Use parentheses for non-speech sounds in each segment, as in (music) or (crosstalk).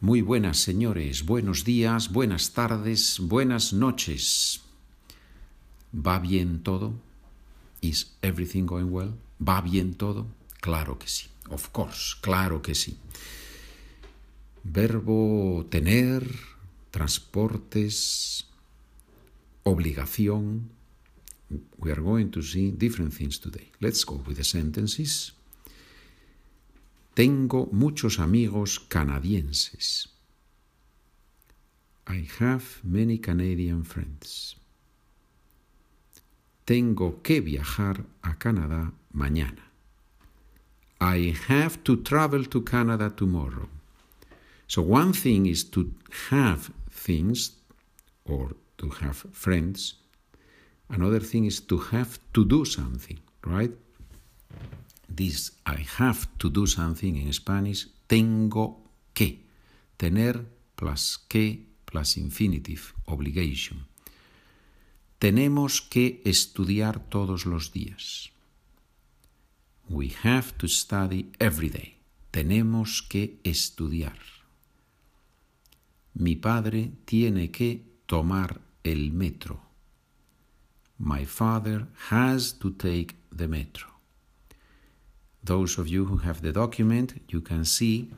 Muy buenas señores, buenos días, buenas tardes, buenas noches. ¿Va bien todo? Is everything going well? ¿Va bien todo? Claro que sí. Of course, claro que sí. Verbo tener, transportes, obligación. We are going to see different things today. Let's go with the sentences. Tengo muchos amigos canadienses. I have many Canadian friends. Tengo que viajar a Canadá mañana. I have to travel to Canada tomorrow. So one thing is to have things or to have friends. Another thing is to have to do something, right? This I have to do something in Spanish, tengo que. Tener plus que plus infinitive, obligation. Tenemos que estudiar todos los días. We have to study every day. Tenemos que estudiar. Mi padre tiene que tomar el metro. My father has to take the metro. Those of you who have the document, you can see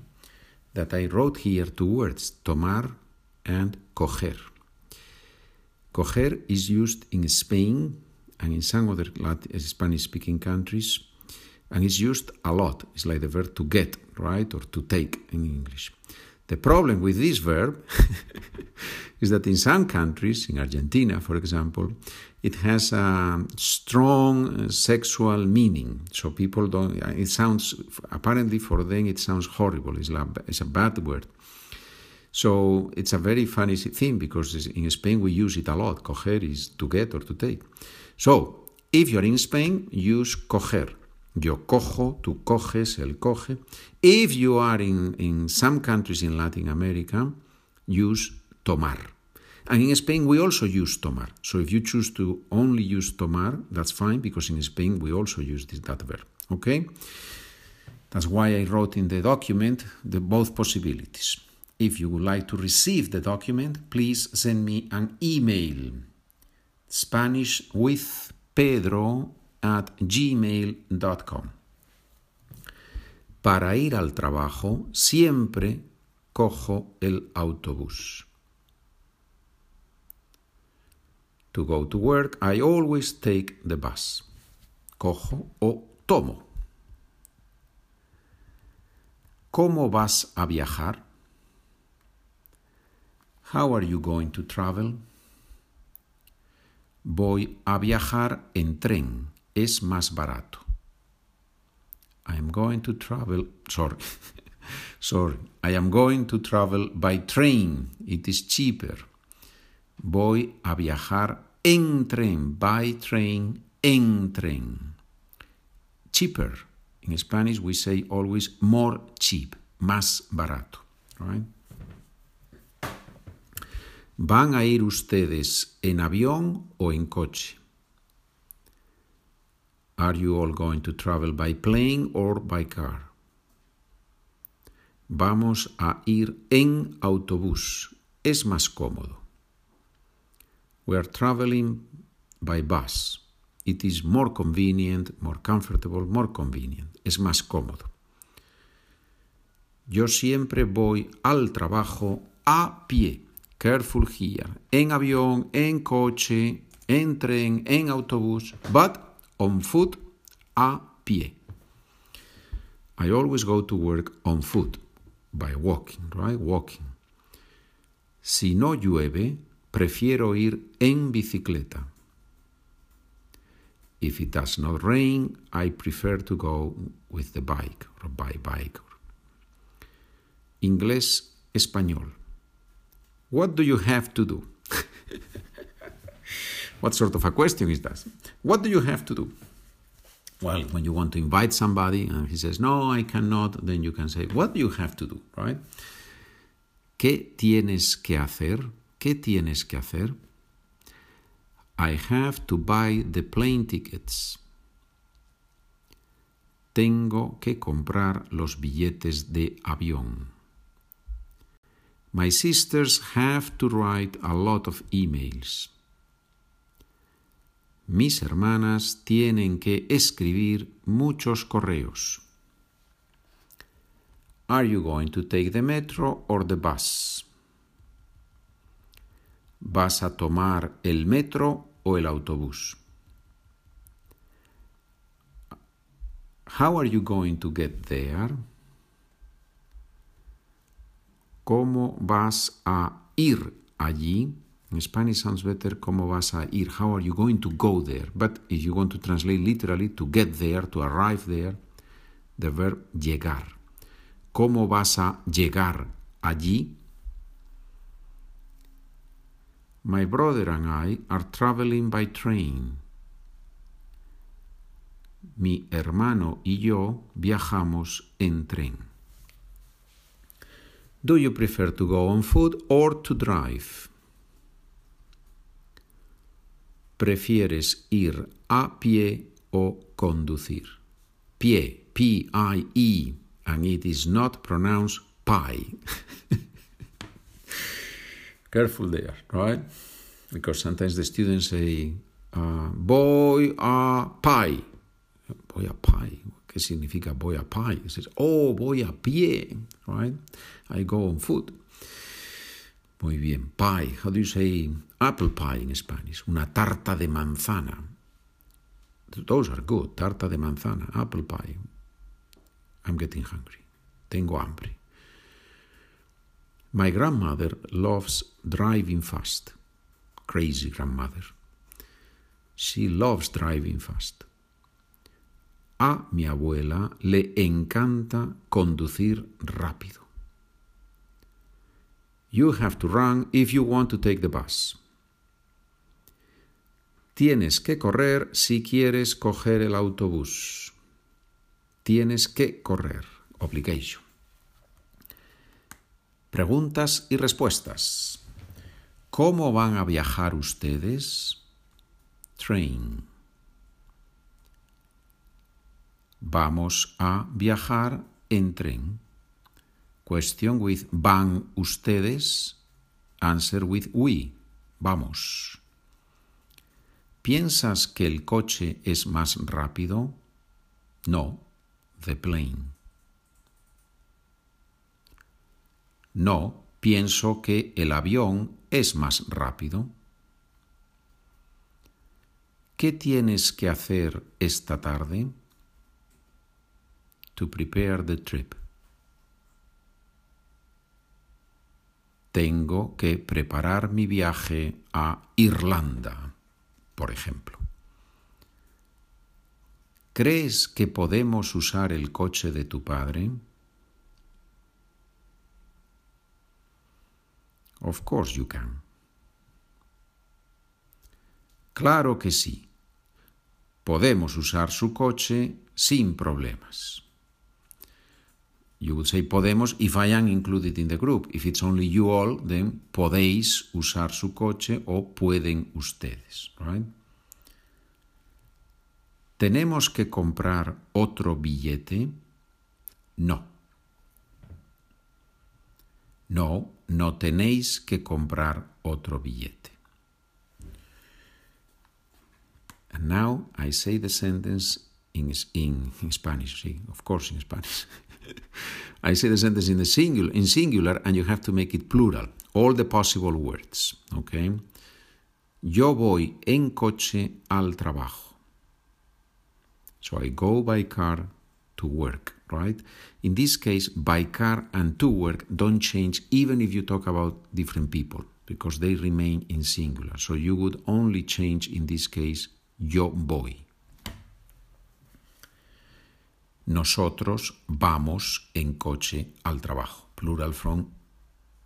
that I wrote here two words, tomar and coger. Coger is used in Spain and in some other uh, Spanish speaking countries, and it's used a lot. It's like the verb to get, right, or to take in English. The problem with this verb (laughs) is that in some countries, in Argentina, for example, it has a strong uh, sexual meaning. So people don't, uh, it sounds, apparently for them, it sounds horrible. It's, a, it's a bad word. So it's a very funny thing because in Spain we use it a lot. Coger is to get or to take. So if you're in Spain, use coger. Yo cojo, tú coges, él coge. If you are in, in some countries in Latin America, use tomar. And in Spain, we also use tomar. So if you choose to only use tomar, that's fine, because in Spain, we also use this, that verb. Okay? That's why I wrote in the document the both possibilities. If you would like to receive the document, please send me an email. Spanish with Pedro at gmail.com. Para ir al trabajo siempre cojo el autobús. To go to work, I always take the bus. Cojo o tomo. ¿Cómo vas a viajar? How are you going to travel? Voy a viajar en tren. Es más barato. I am going to travel. Sorry. (laughs) sorry. I am going to travel by train. It is cheaper. Voy a viajar en tren. By train. En tren. Cheaper. In Spanish we say always more cheap. Más barato. Right? ¿Van a ir ustedes en avión o en coche? Are you all going to travel by plane or by car? Vamos a ir en autobús. Es más cómodo. We are traveling by bus. It is more convenient, more comfortable, more convenient. Es más cómodo. Yo siempre voy al trabajo a pie. Careful here. En avión, en coche, en tren, en autobús, but on foot, a pie. I always go to work on foot, by walking, right? Walking. Si no llueve, prefiero ir en bicicleta. If it does not rain, I prefer to go with the bike or by bike. Inglés, español. What do you have to do? What sort of a question is that? What do you have to do? Well, when you want to invite somebody and he says, No, I cannot, then you can say, What do you have to do? Right? ¿Qué tienes que hacer? ¿Qué tienes que hacer? I have to buy the plane tickets. Tengo que comprar los billetes de avión. My sisters have to write a lot of emails. Mis hermanas tienen que escribir muchos correos. Are you going to take the metro or the bus? ¿Vas a tomar el metro o el autobús? How are you going to get there? ¿Cómo vas a ir allí? In Spanish sounds better, ¿cómo vas a ir? How are you going to go there? But if you want to translate literally, to get there, to arrive there, the verb llegar. ¿Cómo vas a llegar allí? My brother and I are traveling by train. Mi hermano y yo viajamos en tren. Do you prefer to go on foot or to drive? ¿Prefieres ir a pie o conducir? Pie, P-I-E, and it is not pronounced pie. (laughs) Careful there, right? Because sometimes the students say, uh, voy a pie. Voy a pie. ¿Qué significa voy a pie? It says, oh, voy a pie, right? I go on foot. Muy bien. Pie. How do you say apple pie in Spanish? Una tarta de manzana. Those are good. Tarta de manzana, apple pie. I'm getting hungry. Tengo hambre. My grandmother loves driving fast. Crazy grandmother. She loves driving fast. A mi abuela le encanta conducir rápido. You have to run if you want to take the bus. Tienes que correr si quieres coger el autobús. Tienes que correr. Obligation. Preguntas y respuestas. ¿Cómo van a viajar ustedes? Train. Vamos a viajar en tren. Question with van ustedes. Answer with we. Vamos. ¿Piensas que el coche es más rápido? No, the plane. No, pienso que el avión es más rápido. ¿Qué tienes que hacer esta tarde? To prepare the trip. Tengo que preparar mi viaje a Irlanda, por ejemplo. ¿Crees que podemos usar el coche de tu padre? Of course you can. Claro que sí. Podemos usar su coche sin problemas. You would say podemos if I am included in the group. If it's only you all, then podéis usar su coche o pueden ustedes. ¿Tenemos que comprar otro billete? No. No, no tenéis que comprar otro billete. And now I say the sentence in, in, in Spanish, sí, of course in Spanish. (laughs) I say the sentence in the singular, in singular, and you have to make it plural. All the possible words. Okay. Yo voy en coche al trabajo. So I go by car to work, right? In this case, by car and to work don't change even if you talk about different people because they remain in singular. So you would only change in this case yo voy. Nosotros vamos en coche al trabajo. Plural from,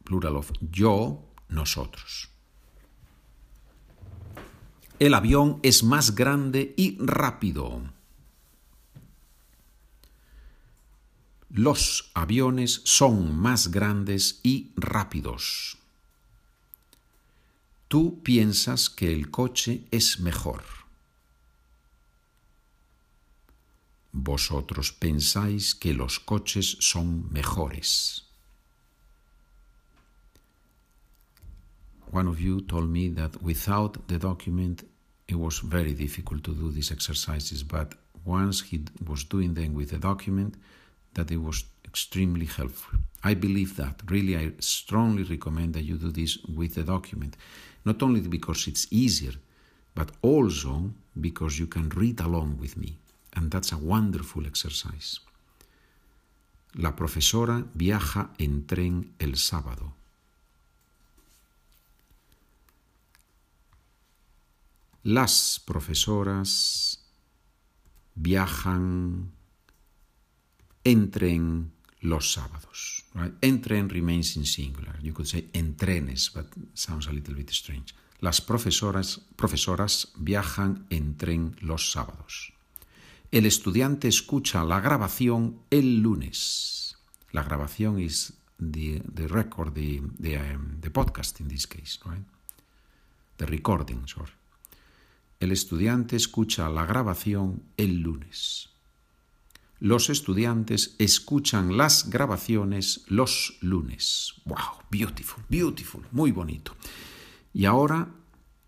plural of yo, nosotros. El avión es más grande y rápido. Los aviones son más grandes y rápidos. Tú piensas que el coche es mejor. Vosotros pensáis que los coches son mejores. one of you told me that without the document it was very difficult to do these exercises, but once he was doing them with the document, that it was extremely helpful. I believe that. Really, I strongly recommend that you do this with the document, not only because it's easier, but also because you can read along with me, and that's a wonderful exercise. La profesora viaja en tren el sábado. Las profesoras viajan en tren los sábados. En tren remains in singular. You could say en trenes, but sounds a little bit strange. Las profesoras, profesoras viajan en tren los sábados. El estudiante escucha la grabación el lunes. La grabación is the, record, um, the podcast in this case, right? The recording, sorry. El estudiante escucha la grabación el lunes. Los estudiantes escuchan las grabaciones los lunes. Wow, beautiful, beautiful, muy bonito. Y ahora,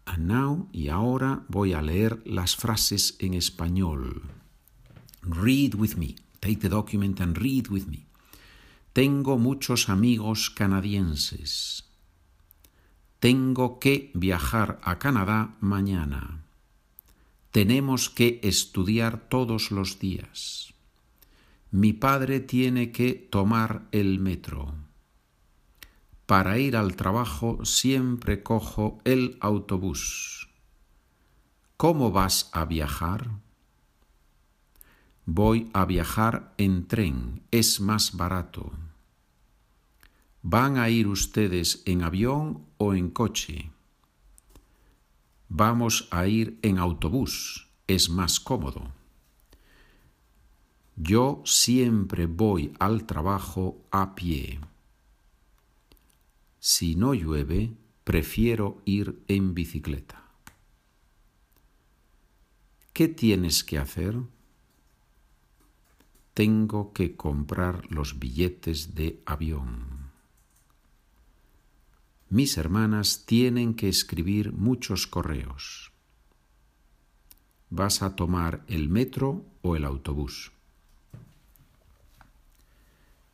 and now, y ahora voy a leer las frases en español. Read with me. Take the document and read with me. Tengo muchos amigos canadienses. Tengo que viajar a Canadá mañana. Tenemos que estudiar todos los días. Mi padre tiene que tomar el metro. Para ir al trabajo siempre cojo el autobús. ¿Cómo vas a viajar? Voy a viajar en tren, es más barato. ¿Van a ir ustedes en avión o en coche? Vamos a ir en autobús, es más cómodo. Yo siempre voy al trabajo a pie. Si no llueve, prefiero ir en bicicleta. ¿Qué tienes que hacer? Tengo que comprar los billetes de avión. Mis hermanas tienen que escribir muchos correos. ¿Vas a tomar el metro o el autobús?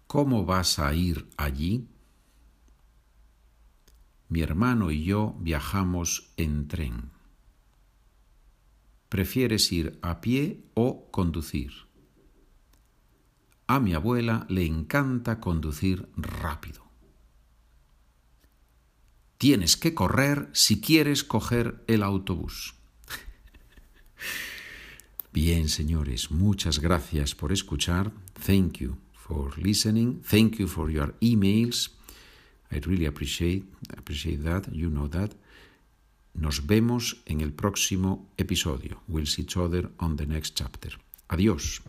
¿Cómo vas a ir allí? Mi hermano y yo viajamos en tren. ¿Prefieres ir a pie o conducir? A mi abuela le encanta conducir rápido. Tienes que correr si quieres coger el autobús. (laughs) Bien, señores, muchas gracias por escuchar. Thank you for listening. Thank you for your emails. I really appreciate appreciate that. You know that. Nos vemos en el próximo episodio. We'll see each other on the next chapter. Adiós.